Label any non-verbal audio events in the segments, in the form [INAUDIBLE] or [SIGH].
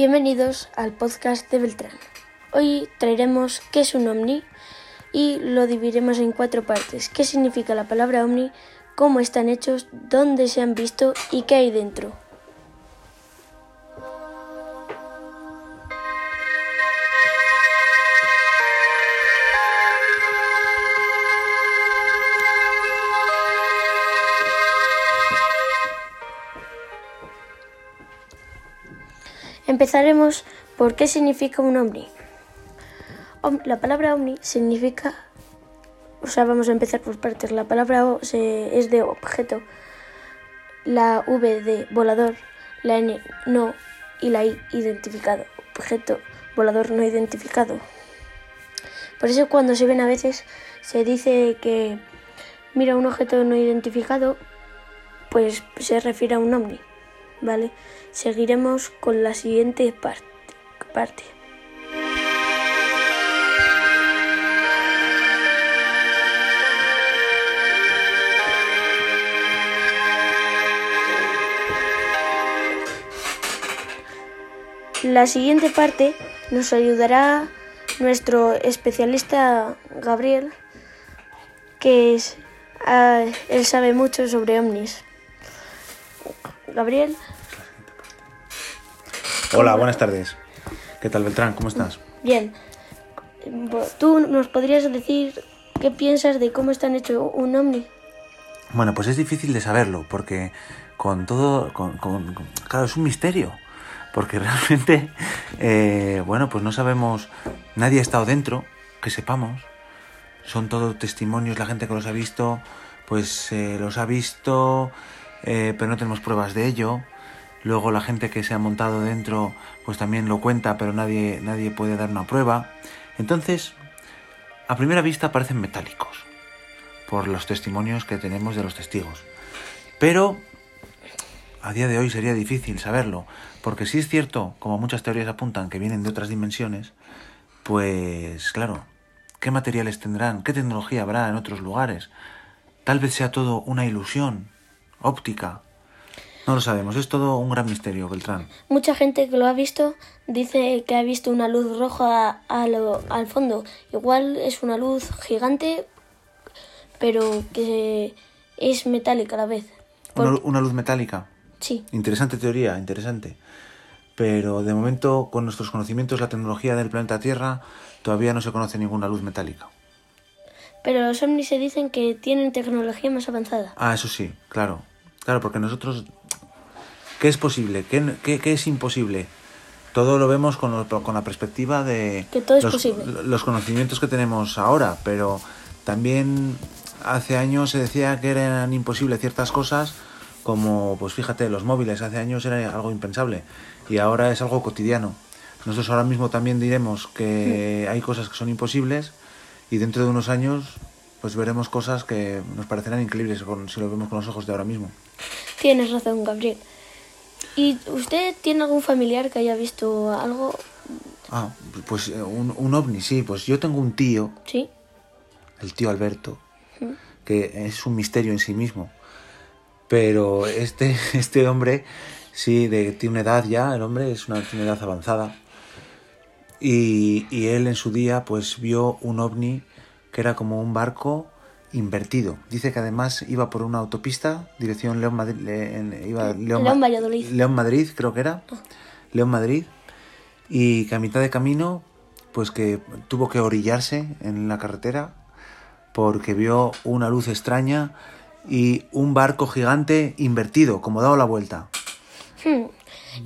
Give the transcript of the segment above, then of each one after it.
Bienvenidos al podcast de Beltrán. Hoy traeremos qué es un ovni y lo dividiremos en cuatro partes. ¿Qué significa la palabra ovni? ¿Cómo están hechos? ¿Dónde se han visto? ¿Y qué hay dentro? Empezaremos por qué significa un ovni. La palabra ovni significa, o sea, vamos a empezar por partes. La palabra O es de objeto, la V de volador, la N no y la I identificado, objeto volador no identificado. Por eso cuando se ven a veces se dice que mira un objeto no identificado, pues se refiere a un ovni. ¿Vale? Seguiremos con la siguiente parte. La siguiente parte nos ayudará nuestro especialista Gabriel, que es, ah, él sabe mucho sobre ovnis. Gabriel. Hola, buenas tardes. ¿Qué tal, Beltrán? ¿Cómo estás? Bien. ¿Tú nos podrías decir qué piensas de cómo están hecho un ovni? Bueno, pues es difícil de saberlo, porque con todo, con, claro, es un misterio, porque [LAUGHS] realmente, eh, bueno, pues no sabemos, nadie ha estado dentro, que sepamos, son todos testimonios, la gente que los ha visto, pues eh, los ha visto, eh, pero no tenemos pruebas de ello. Luego la gente que se ha montado dentro pues también lo cuenta, pero nadie, nadie puede dar una prueba. Entonces, a primera vista parecen metálicos, por los testimonios que tenemos de los testigos. Pero a día de hoy sería difícil saberlo, porque si es cierto, como muchas teorías apuntan, que vienen de otras dimensiones, pues claro, ¿qué materiales tendrán? ¿Qué tecnología habrá en otros lugares? Tal vez sea todo una ilusión, óptica. No lo sabemos, es todo un gran misterio, Beltrán. Mucha gente que lo ha visto dice que ha visto una luz roja al fondo. Igual es una luz gigante, pero que es metálica a la vez. ¿Una, luz metálica? Sí. Interesante teoría, interesante. Pero de momento, con nuestros conocimientos, la tecnología del planeta Tierra, todavía no se conoce ninguna luz metálica. Pero los ovnis se dicen que tienen tecnología más avanzada. Ah, eso sí, claro. Claro, porque nosotros, ¿qué es posible? ¿Qué, qué, es imposible? Todo lo vemos con, con la perspectiva de que todo es los, posible. los conocimientos que tenemos ahora, pero también hace años se decía que eran imposibles ciertas cosas, como, pues fíjate, los móviles, hace años era algo impensable y ahora es algo cotidiano. Nosotros ahora mismo también diremos que hay cosas que son imposibles y dentro de unos años pues veremos cosas que nos parecerán increíbles si lo vemos con los ojos de ahora mismo. Tienes razón, Gabriel. ¿Y usted tiene algún familiar que haya visto algo? Ah, pues eh, un, un ovni, sí. Pues yo tengo un tío. Sí. El tío Alberto. Que es un misterio en sí mismo. Pero este, [LAUGHS] este hombre, sí, de, tiene una edad ya, el hombre es una, tiene una edad avanzada. Y, y él en su día, pues vio un ovni que era como un barco invertido. Dice que además iba por una autopista, dirección León Madrid, iba León, Valladolid. León Madrid, creo que era. Ah. León Madrid. Y que a mitad de camino, pues que tuvo que orillarse en la carretera porque vio una luz extraña y un barco gigante invertido, como dado la vuelta. Hmm,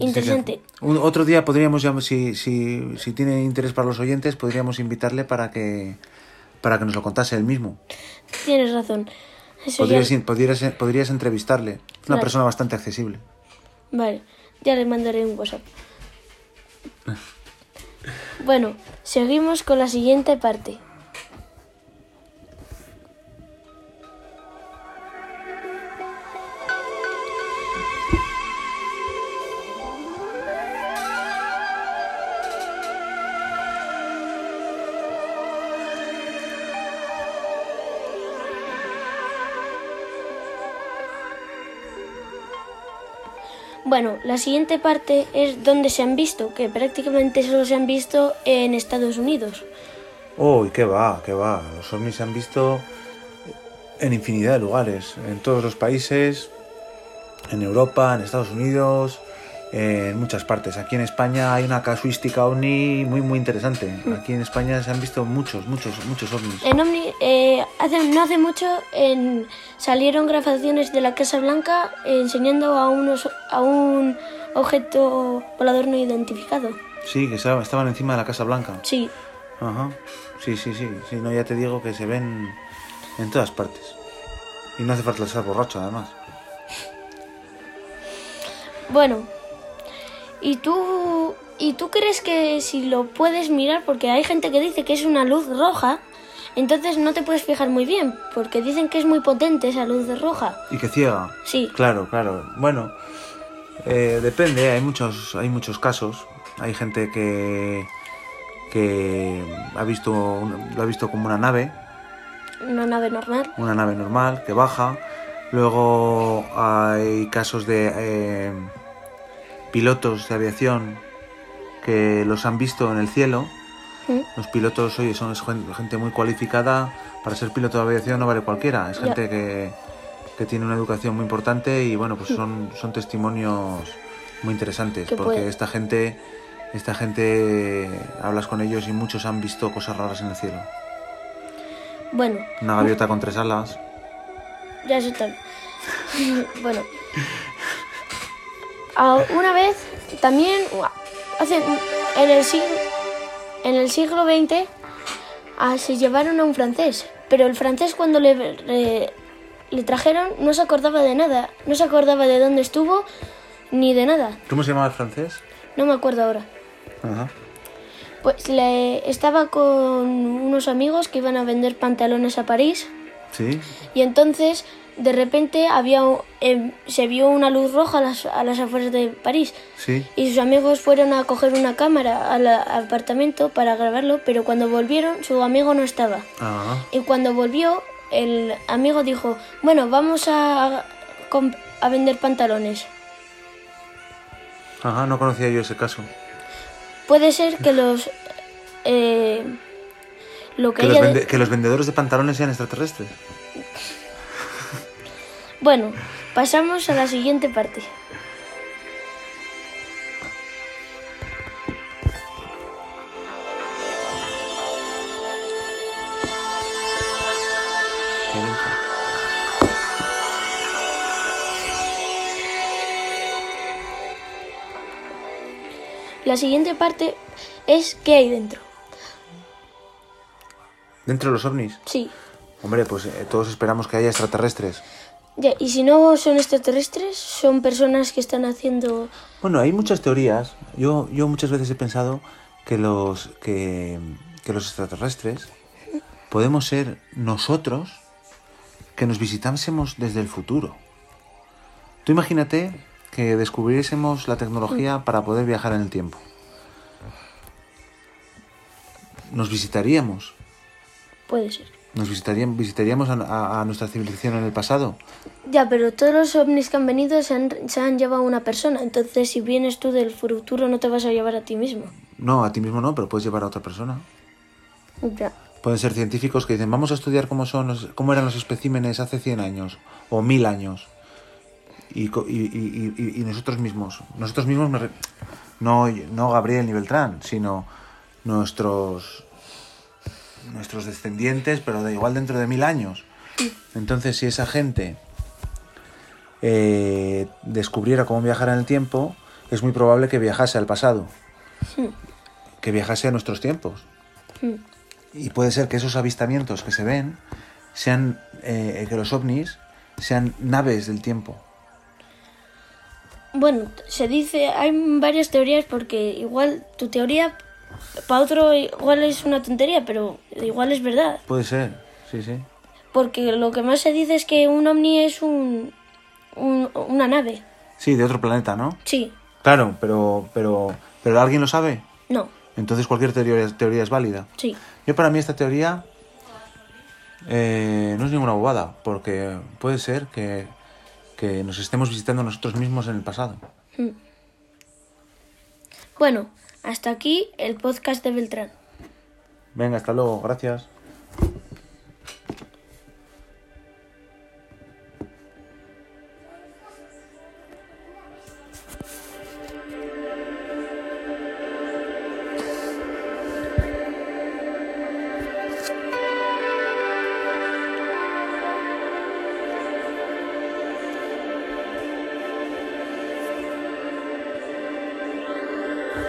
interesante. otro día podríamos, si, si, si tiene interés para los oyentes, podríamos invitarle para que para que nos lo contase él mismo. Tienes razón. podrías, podrías, entrevistarle. Es una persona bastante accesible. Vale, ya le mandaré un WhatsApp. bueno, seguimos con la siguiente parte. Bueno, la siguiente parte es donde se han visto, que prácticamente solo se han visto en Estados Unidos. Uy, qué va, qué va. Los ovnis se han visto en infinidad de lugares, en todos los países, en Europa, en Estados Unidos, en muchas partes. Aquí en España hay una casuística ovni muy, muy interesante. Aquí en España se han visto muchos, muchos, muchos ovnis. En Omni, eh, hace, no hace mucho en- salieron grabaciones de la Casa Blanca enseñando a, unos, a un objeto volador no identificado. Sí, que estaban encima de la Casa Blanca. Sí, Ajá. Sí, sí, sí. Sí, no, ya te digo que se ven en todas partes. Y no hace falta ser borracho, además. bueno. ¿Y tú, ¿Y tú crees que si lo puedes mirar? Porque hay gente que dice que es una luz roja, entonces no te puedes fijar muy bien, porque dicen que es muy potente esa luz roja. Y que ciega. Sí. Claro, claro. Bueno, eh, depende. Hay muchos, hay muchos casos. Hay gente que que ha visto lo ha visto como una nave, Una nave normal. una nave normal que baja. Luego hay casos de eh, pilotos de aviación que los han visto en el cielo. Los pilotos, oye, son gente muy cualificada. Para ser piloto de aviación no vale cualquiera. Es gente que, que tiene una educación muy importante y bueno, pues son, son testimonios muy interesantes. Que porque puede- esta gente, esta gente, hablas con ellos y muchos han visto cosas raras en el cielo. Bueno, Una gaviota con tres alas. Ya eso está. [LAUGHS] bueno. Ah, Una vez también hace en el siglo en el siglo XX ah, se llevaron a un francés, pero el francés cuando le, le, le trajeron no se acordaba de nada, no se acordaba de dónde estuvo ni de nada. ¿Cómo se llamaba el francés? No me acuerdo ahora. Ajá. Pues le, estaba con unos amigos que iban a vender pantalones a París. Sí. Y entonces, de repente, había em, se vio una luz roja a las, a las afueras de París. Sí. Y sus amigos fueron a coger una cámara al, al apartamento para grabarlo, pero cuando volvieron, su amigo no estaba. Ah. Y cuando volvió, el amigo dijo, bueno, vamos a, a vender pantalones. Ajá, no conocía yo ese caso. Puede ser que los... eh, lo que, los, que los vendedores de pantalones sean extraterrestres. Bueno, pasamos a la siguiente parte. La siguiente parte es qué hay dentro. Dentro de los ovnis. Sí. Hombre, pues eh, todos esperamos que haya extraterrestres. Ya, y si no son extraterrestres, son personas que están haciendo... Bueno, hay muchas teorías. Yo, yo muchas veces he pensado que los, que, que los extraterrestres podemos ser nosotros que nos visitásemos desde el futuro. Tú imagínate que descubriésemos la tecnología para poder viajar en el tiempo. Nos visitaríamos. Puede ser. Nos visitaríamos, visitaríamos a, a- a nuestra civilización en el pasado. Ya, pero todos los ovnis que han venido se han, se han llevado a una persona. Entonces, si vienes tú del futuro, no te vas a llevar a ti mismo. No, a ti mismo no, pero puedes llevar a otra persona. Ya. Pueden ser científicos que dicen, vamos a estudiar cómo, son los- cómo eran los especímenes hace 100 años o 1000 años. Y, co- y- y- y- y nosotros mismos, nosotros mismos, me re- no, no Gabriel ni Beltrán, sino nuestros, nuestros descendientes, pero da igual dentro de mil años. Entonces, si esa gente eh, descubriera cómo viajar en el tiempo, es muy probable que viajase al pasado, que viajase a nuestros tiempos. Y puede ser que esos avistamientos que se ven sean, eh, que los ovnis sean naves del tiempo. Bueno, se dice, hay varias teorías porque igual tu teoría para otro igual es una tontería, pero igual es verdad. Puede ser, sí, sí. Porque lo que más se dice es que un ovni es un, un- una nave. Sí, de otro planeta, ¿no? Sí, Claro, pero, pero, pero ¿alguien lo sabe? no, Entonces cualquier teoría, teoría es válida. sí. Yo para mí esta teoría eh, no es ninguna bobada, porque puede ser que, que nos estemos visitando nosotros mismos en el pasado. Mm. Bueno, hasta aquí el podcast de Beltrán. Venga, hasta luego, gracias.